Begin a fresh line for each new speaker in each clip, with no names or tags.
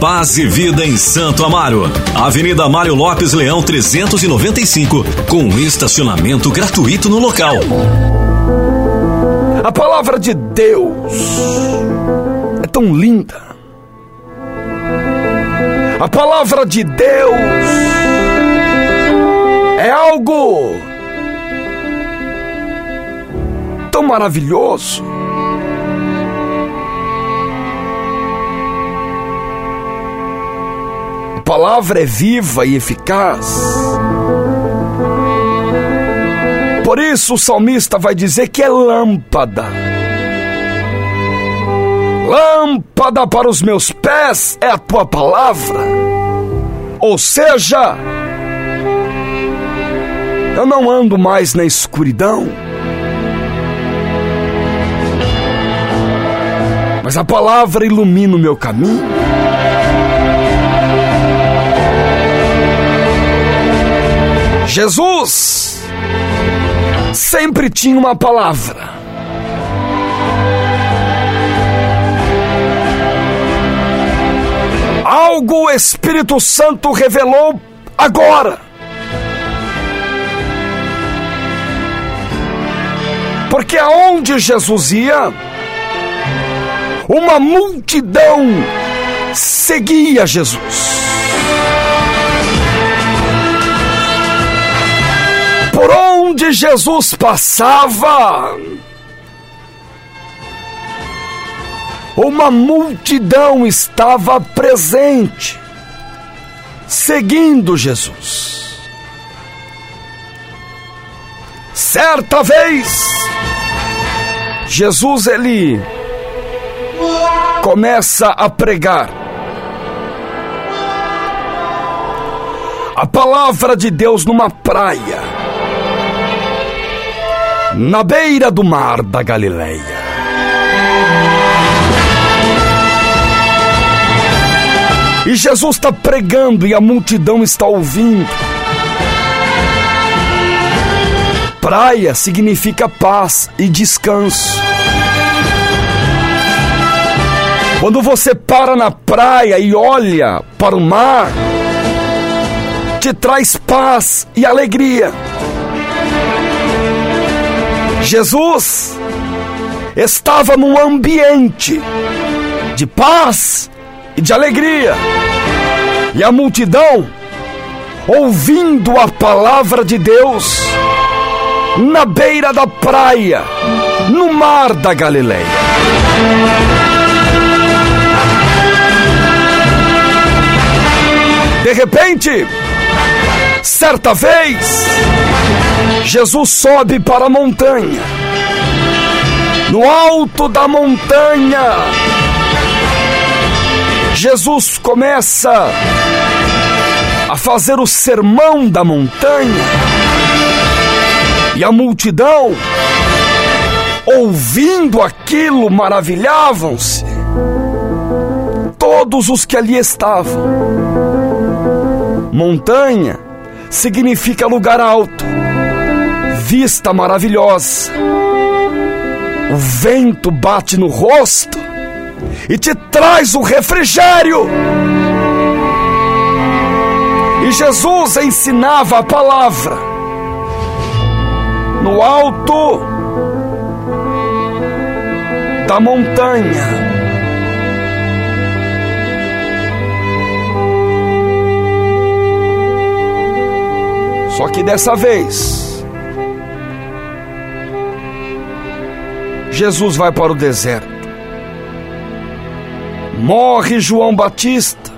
Paz e Vida em Santo Amaro. Avenida Mário Lopes Leão 395, com estacionamento gratuito no local.
A palavra de Deus é tão linda. A palavra de Deus é algo tão maravilhoso. Palavra é viva e eficaz. Por isso o salmista vai dizer que é lâmpada. Lâmpada para os meus pés é a tua palavra. Ou seja, eu não ando mais na escuridão. Mas a palavra ilumina o meu caminho. Jesus sempre tinha uma palavra. Algo o Espírito Santo revelou agora. Porque aonde Jesus ia, uma multidão seguia Jesus. Onde Jesus passava, uma multidão estava presente, seguindo Jesus. Certa vez, Jesus ele começa a pregar a palavra de Deus numa praia, na beira do mar da Galileia. E Jesus está pregando e a multidão está ouvindo. Praia significa paz e descanso. Quando você para na praia e olha para o mar, te traz paz e alegria. Jesus estava num ambiente de paz e de alegria. E a multidão, ouvindo a palavra de Deus, na beira da praia, no mar da Galileia. De repente, certa vez, Jesus sobe para a montanha. No alto da montanha, Jesus começa a fazer o sermão da montanha e a multidão, ouvindo aquilo, maravilhavam-se. Todos os que ali estavam. Montanha significa lugar alto, vista maravilhosa. O vento bate no rosto e te traz o refrigério. E Jesus ensinava a palavra no alto da montanha. Só que dessa vez, Jesus vai para o deserto. Morre João Batista.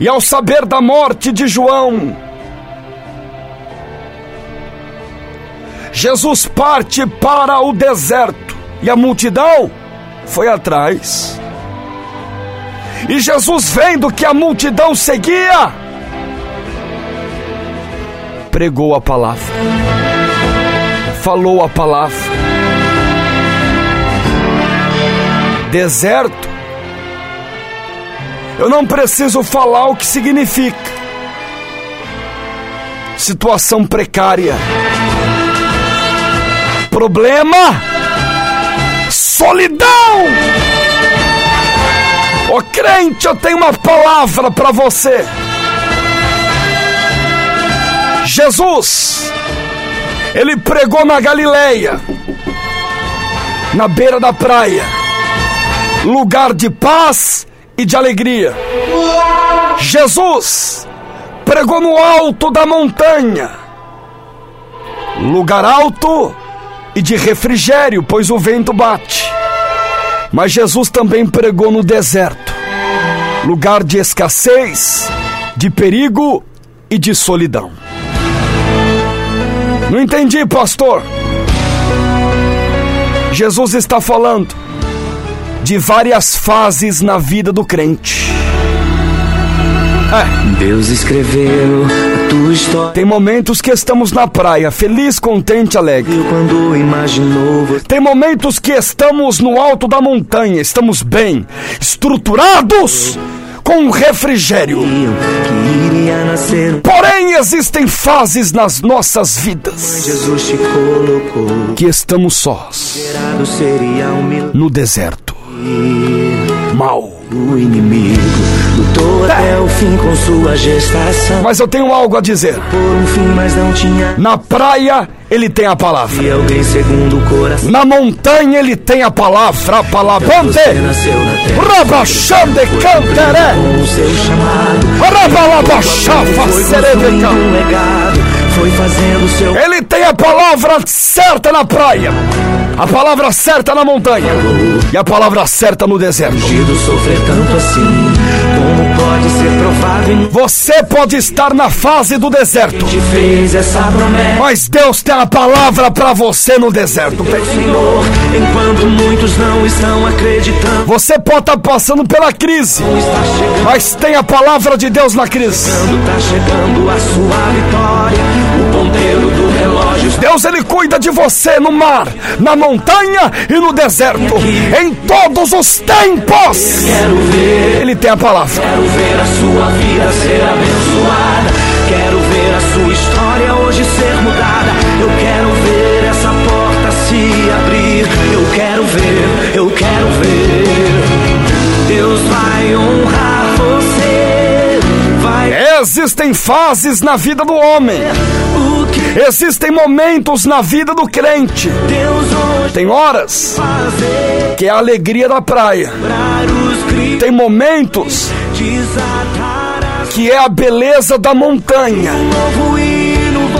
E ao saber da morte de João, Jesus parte para o deserto e a multidão foi atrás. E Jesus, vendo que a multidão seguia, pregou a palavra, falou a palavra. Deserto, eu não preciso falar o que significa. Situação precária, problema, solidão. Ô crente, eu tenho uma palavra para você. Jesus, ele pregou na Galileia, na beira da praia, lugar de paz e de alegria. Jesus pregou no alto da montanha, lugar alto e de refrigério, pois o vento bate. Mas Jesus também pregou no deserto, lugar de escassez, de perigo e de solidão. Não entendi, pastor. Jesus está falando de várias fases na vida do crente.
É. Deus escreveu a tua história.
Tem momentos que estamos na praia, feliz, contente, alegre.
Quando imaginou você...
Tem momentos que estamos no alto da montanha, estamos bem, estruturados com refrigério. Porém, existem fases nas nossas vidas que estamos sós no deserto. Mal.
O inimigo lutou até o fim com sua gestação.
Mas eu tenho algo a dizer.
Por um fim, mas não tinha.
Na praia, ele tem a palavra.
E alguém segundo o coração.
Na montanha, ele tem a palavra. A palavra. Canteré.
O seu chamado.
Rabalabachafa serebeca.
Foi fazendo seu.
Ele tem a palavra certa na praia. A palavra certa na montanha e a palavra certa no deserto.
sofrer tanto assim, como pode ser provável?
Você pode estar na fase do deserto, mas Deus tem a palavra para você no deserto.
Senhor, enquanto muitos não estão acreditando,
você pode estar passando pela crise, mas tem a palavra de Deus na crise.
Tá chegando a sua vitória, o ponteiro do.
Deus ele cuida de você no mar, na montanha e no deserto, em todos os tempos. Ele tem a palavra.
Quero ver a sua vida ser abençoada. Quero ver a sua história hoje ser mudada. Eu quero ver essa porta se abrir. Eu quero ver, eu quero ver. Deus vai honrar você.
Existem fases na vida do homem. Existem momentos na vida do crente. Tem horas que é a alegria da praia. Tem momentos que é a beleza da montanha.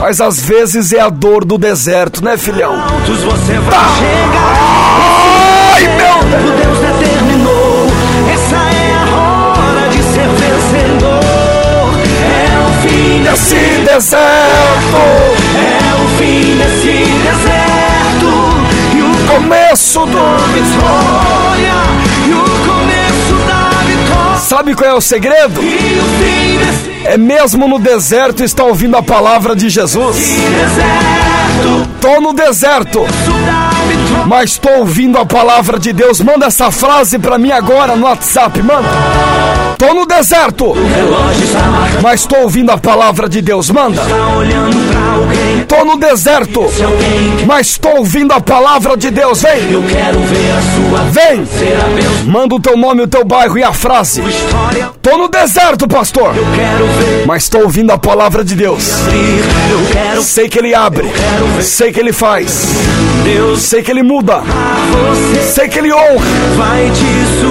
Mas às vezes é a dor do deserto, né, filhão?
Tá.
Desse deserto.
É o fim desse deserto. E o
começo do
vitória. E o começo da vitória.
Sabe qual é o segredo? É mesmo no deserto estar ouvindo a palavra de Jesus.
deserto.
Tô no deserto. Mas estou ouvindo a palavra de Deus. Manda essa frase pra mim agora no WhatsApp, manda. Tô no deserto, mas estou ouvindo a palavra de Deus. Manda. Tô no deserto, mas estou ouvindo a palavra de Deus. Vem, vem. Manda o teu nome, o teu bairro e a frase. Tô no deserto, pastor, mas estou ouvindo a palavra de Deus. Sei que ele abre, sei que ele faz, sei que muda,
você.
sei que ele honra.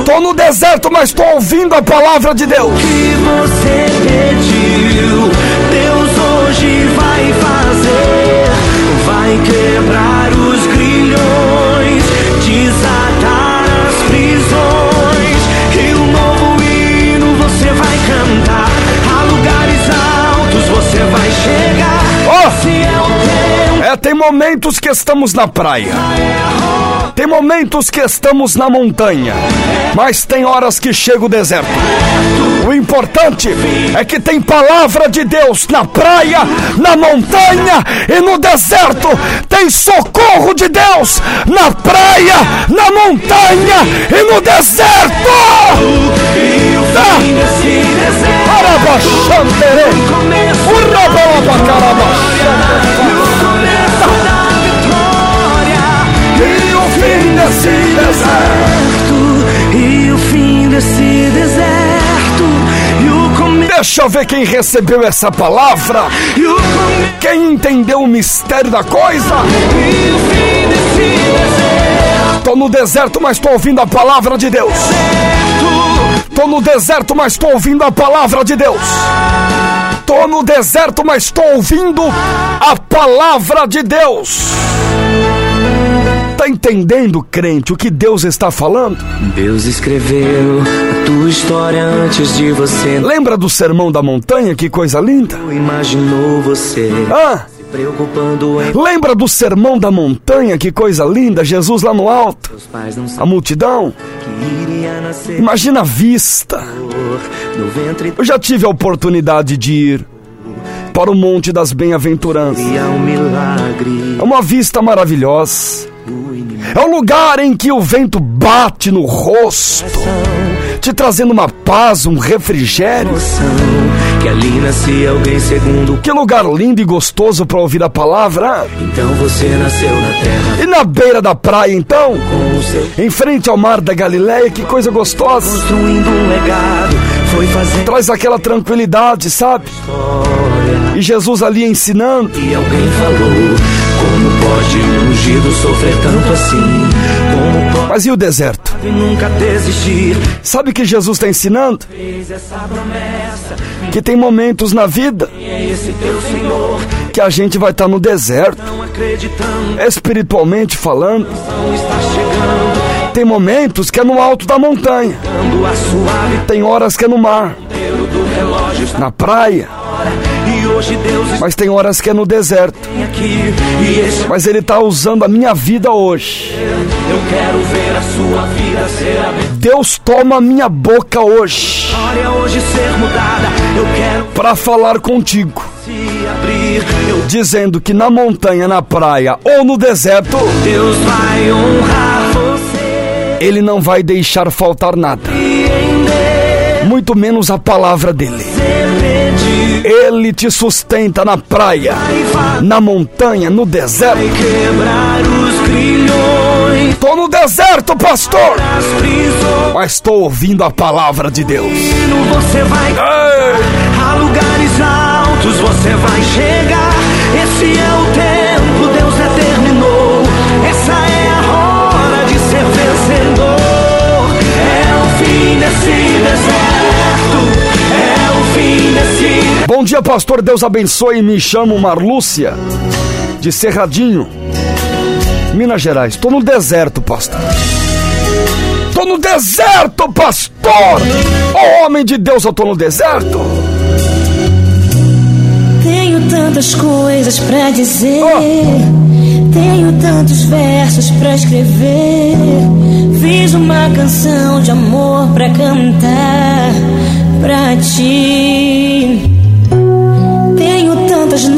Tô no deserto, mas estou ouvindo a palavra de Deus.
que você pediu. Deus hoje vai fazer. Vai quebrar
tem momentos que estamos na praia, tem momentos que estamos na montanha, mas tem horas que chega o deserto. O importante é que tem palavra de Deus na praia, na montanha e no deserto. Tem socorro de Deus na praia, na montanha e no deserto. Tá. Arabaxantere,
Começo
E o fim desse deserto.
E o fim desse
Deixa eu ver quem recebeu essa palavra. Quem entendeu o mistério da coisa. Tô no deserto, mas tô ouvindo a palavra de Deus. Tô no deserto, mas tô ouvindo a palavra de Deus. Tô no deserto, mas tô ouvindo a palavra de Deus. Tá entendendo, crente, o que Deus está falando?
Deus escreveu a tua história antes de você.
Lembra do sermão da montanha? Que coisa linda.
Imaginou você.
Ah,
se Preocupando em
lembra do sermão da montanha? Que coisa linda. Jesus lá no alto. A multidão. Imagina a vista. Eu já tive a oportunidade de ir para o Monte das Bem-aventuranças. É uma vista maravilhosa.
O
É um lugar em que o vento bate no rosto, te trazendo uma paz, um refrigério.
que ali nascia alguém segundo.
Que lugar lindo e gostoso para ouvir a palavra.
Então você nasceu na terra
E na beira da praia, então,
o seu
em frente ao mar da Galileia, que coisa gostosa.
construindo um legado. Foi fazendo
Traz aquela tranquilidade, sabe? E Jesus ali ensinando.
E alguém falou: Como pode um ungido sofrer tanto assim? Como
Mas e o deserto?
pode?
Sabe o que Jesus está ensinando? Que tem momentos na vida
é
que a gente vai estar no deserto, espiritualmente falando. Tem momentos que é no alto da montanha, tem horas que é no mar, na praia, mas tem horas que é no deserto. Mas Ele está usando a minha vida hoje. Deus toma a minha boca hoje. Para falar contigo, dizendo que na montanha, na praia ou no deserto,
Deus vai honrar você.
Ele não vai deixar faltar nada, muito menos a palavra dele. Ele te sustenta na praia, na montanha, no deserto. Tô no deserto, pastor, mas estou ouvindo a palavra de Deus.
Você vai a lugares altos, você vai chegar. Esse é
Bom dia, pastor. Deus abençoe. Me chamo Marlúcia, de Cerradinho, Minas Gerais. Tô no deserto, pastor. Tô no deserto, pastor. Ô homem de Deus, eu tô no deserto.
Tenho tantas coisas pra dizer.
Oh.
Tenho tantos versos pra escrever. Fiz uma canção de amor pra cantar pra ti.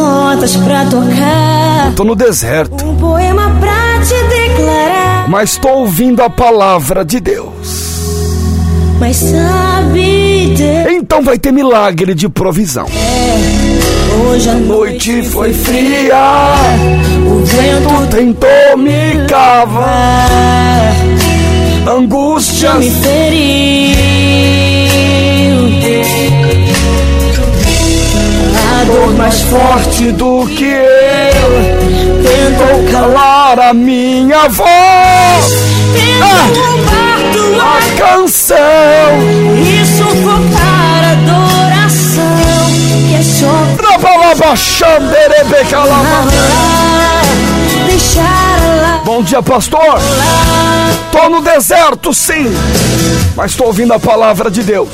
Notas pra tocar.
Tô no deserto,
Um poema pra te declarar.
mas tô ouvindo a palavra de Deus.
Mas sabe, Deus,
Então vai ter milagre de provisão.
hoje a
Noite foi fria,
O vento
tentou me cavar. Angústia
me feriu. Mais
forte do que eu tentou calar a minha voz.
Tento roubar tua
A canção
e sufocar a adoração que é só falar, deixar.
Bom dia, pastor. Tô no deserto, sim, mas tô ouvindo a palavra de Deus.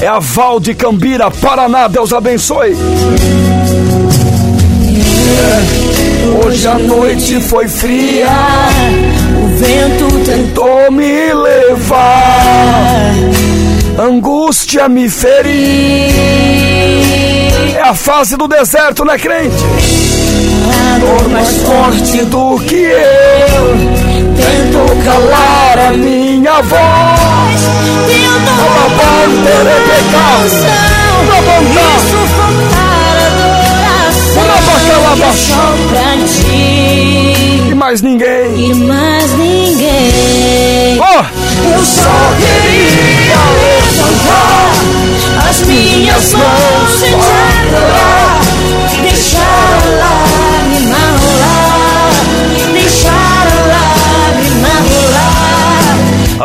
É a Val de Cambira, Paraná. Deus abençoe. Hoje a noite foi fria,
O vento tentou
tentou me levar. Angústia me feriu. É a fase do deserto, né, crente?
A dor mais
forte do que eu. Tentou calar a minha voz.
Tento
Alabantere pecado. Alabantar.
e sufocar a adoração é pra ti
E mais ninguém.
e mais ninguém.
Oh!
Eu só queria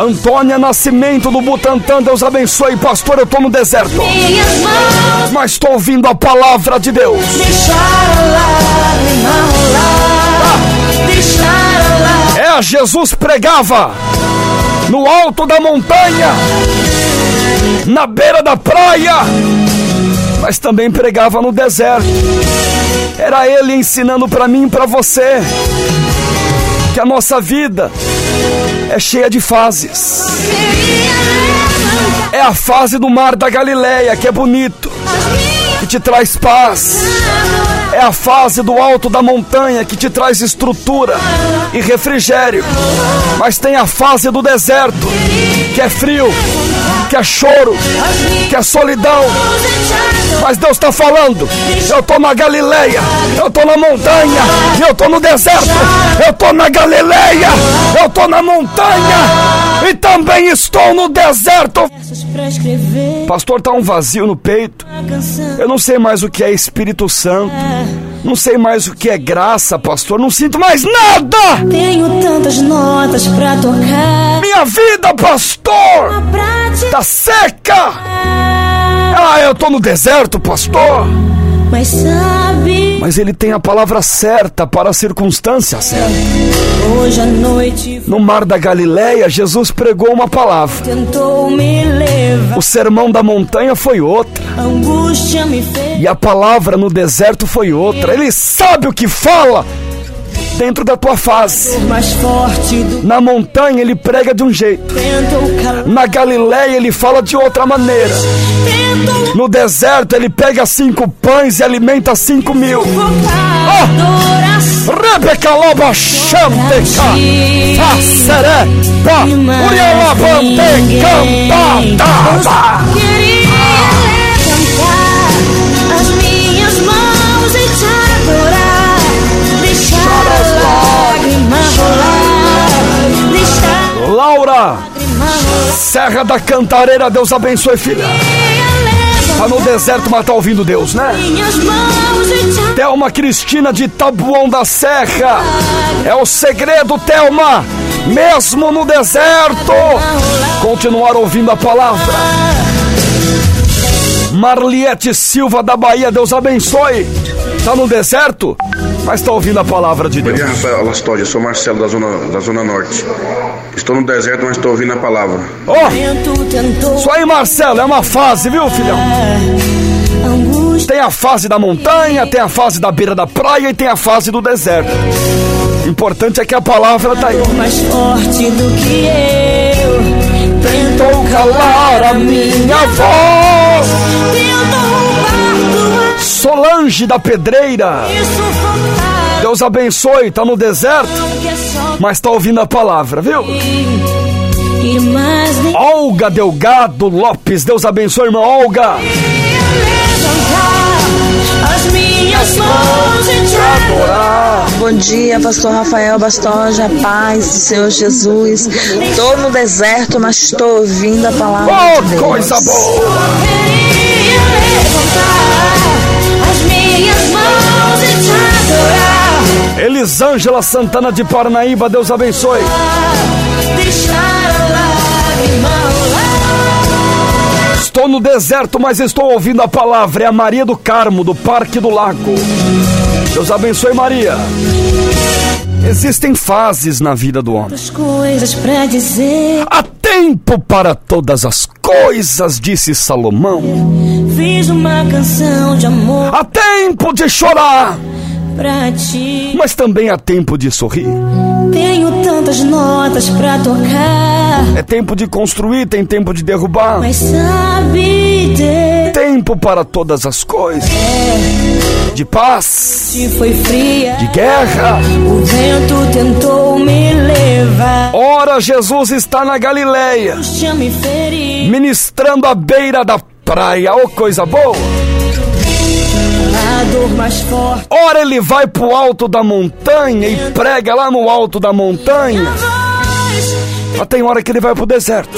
Antônia Nascimento do Butantã, Deus abençoe, pastor. Eu tô no deserto,
mãos
mas tô ouvindo a palavra de Deus.
deixar a lágrima rolar. Deixar a lágrima.
É, Jesus pregava no alto da montanha, na beira da praia, mas também pregava no deserto. Era ele ensinando para mim e para você que a nossa vida é cheia de fases. É a fase do mar da Galileia, que é bonito, que te traz paz. É a fase do alto da montanha que te traz estrutura e refrigério. Mas tem a fase do deserto, que é frio, que é choro, que é solidão. Mas Deus está falando, eu tô na Galileia, eu tô na montanha, eu tô no deserto, eu tô na Galileia, eu tô na montanha e também estou no deserto. Pastor, tá um vazio no peito. Eu não sei mais o que é Espírito Santo. Não sei mais o que é graça, pastor. Não sinto mais nada.
Tenho tantas notas pra tocar.
Minha vida, pastor, tá seca. Ah, eu tô no deserto, pastor.
Mas sabe,
Mas ele tem a palavra certa para a circunstância certa.
hoje à noite
No mar da Galileia, Jesus pregou uma palavra.
tentou me levar.
O sermão da montanha foi outra.
A angústia me fez.
E a palavra no deserto foi outra. Ele sabe o que fala dentro da tua
do
Na montanha ele prega de um jeito. Na Galileia ele fala de outra maneira. No deserto ele pega cinco pães e alimenta cinco mil.
Adoração.
Rebeca loba chanteca. Faceré. Cantada.
Queria
Serra da Cantareira. Deus abençoe, filha. Tá no deserto, mas tá ouvindo Deus, né? Thelma Cristina de Tabuão da Serra. É o segredo, Thelma. Mesmo no deserto, continuar ouvindo a palavra. Marliette Silva da Bahia, Deus abençoe. Tá no deserto, mas tá ouvindo a palavra de
Bom
Deus.
dia, Rafael. Eu sou Marcelo da Zona, da Zona Norte. Estou no deserto, mas estou ouvindo a palavra.
Ó,
tentou
isso aí, Marcelo, é uma fase, viu, filhão? Tem a fase da montanha, tem a fase da beira da praia e tem a fase do deserto. O importante é que a palavra tá aí.
mais forte do que eu. Tentou
Calar a minha voz. Solange da Pedreira. Deus abençoe, tá no deserto, mas tá ouvindo a palavra, viu? Olga Delgado Lopes, Deus abençoe, irmã Olga.
levantar as minhas mãos e te adorar.
Bom dia, pastor Rafael Bastoja, paz do Senhor Jesus. Estou no deserto, mas estou ouvindo a palavra
Oh,
de Deus.
coisa boa!
Queria levantar as minhas mãos e te adorar.
Elisângela Santana de Parnaíba, Deus abençoe.
Deixar a lágrima.
Estou no deserto, mas estou ouvindo a palavra. É a Maria do Carmo, do Parque do Lago. Deus abençoe, Maria. Existem fases na vida do homem.
As coisas pra dizer.
Há tempo para todas as coisas, disse Salomão.
Fiz uma canção de amor
Há tempo de chorar,
pra ti.
mas também há tempo de sorrir.
Tenho tantas notas pra tocar.
É tempo de construir, tem tempo de derrubar.
Mas sabe, Deus,
Tempo para todas as coisas. De paz,
foi fria.
de guerra.
O vento tentou me levar.
Ora, Jesus está na Galileia, ministrando à beira da praia. Oh, coisa boa! Ora, ele vai pro alto da montanha e prega lá no alto da montanha. Mas tem hora que ele vai pro deserto.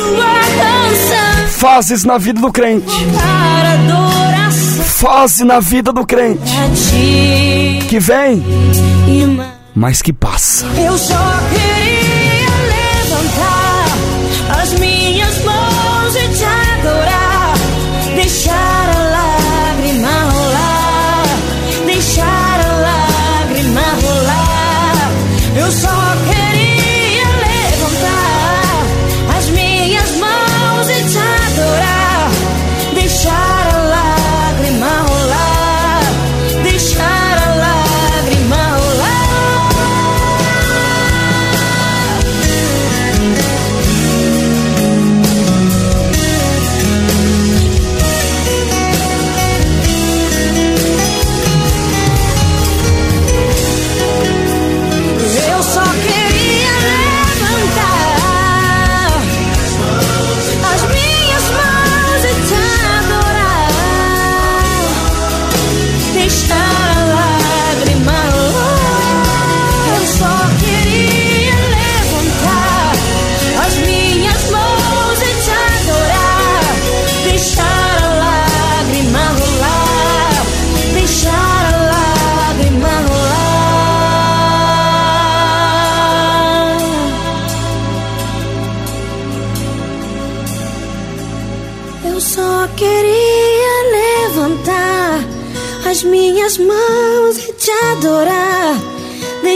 Fases na vida do crente. Fase na vida do crente. Que vem,
mais.
mas que passa.
Eu só queria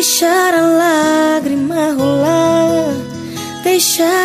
deixar a lágrima rolar, deixar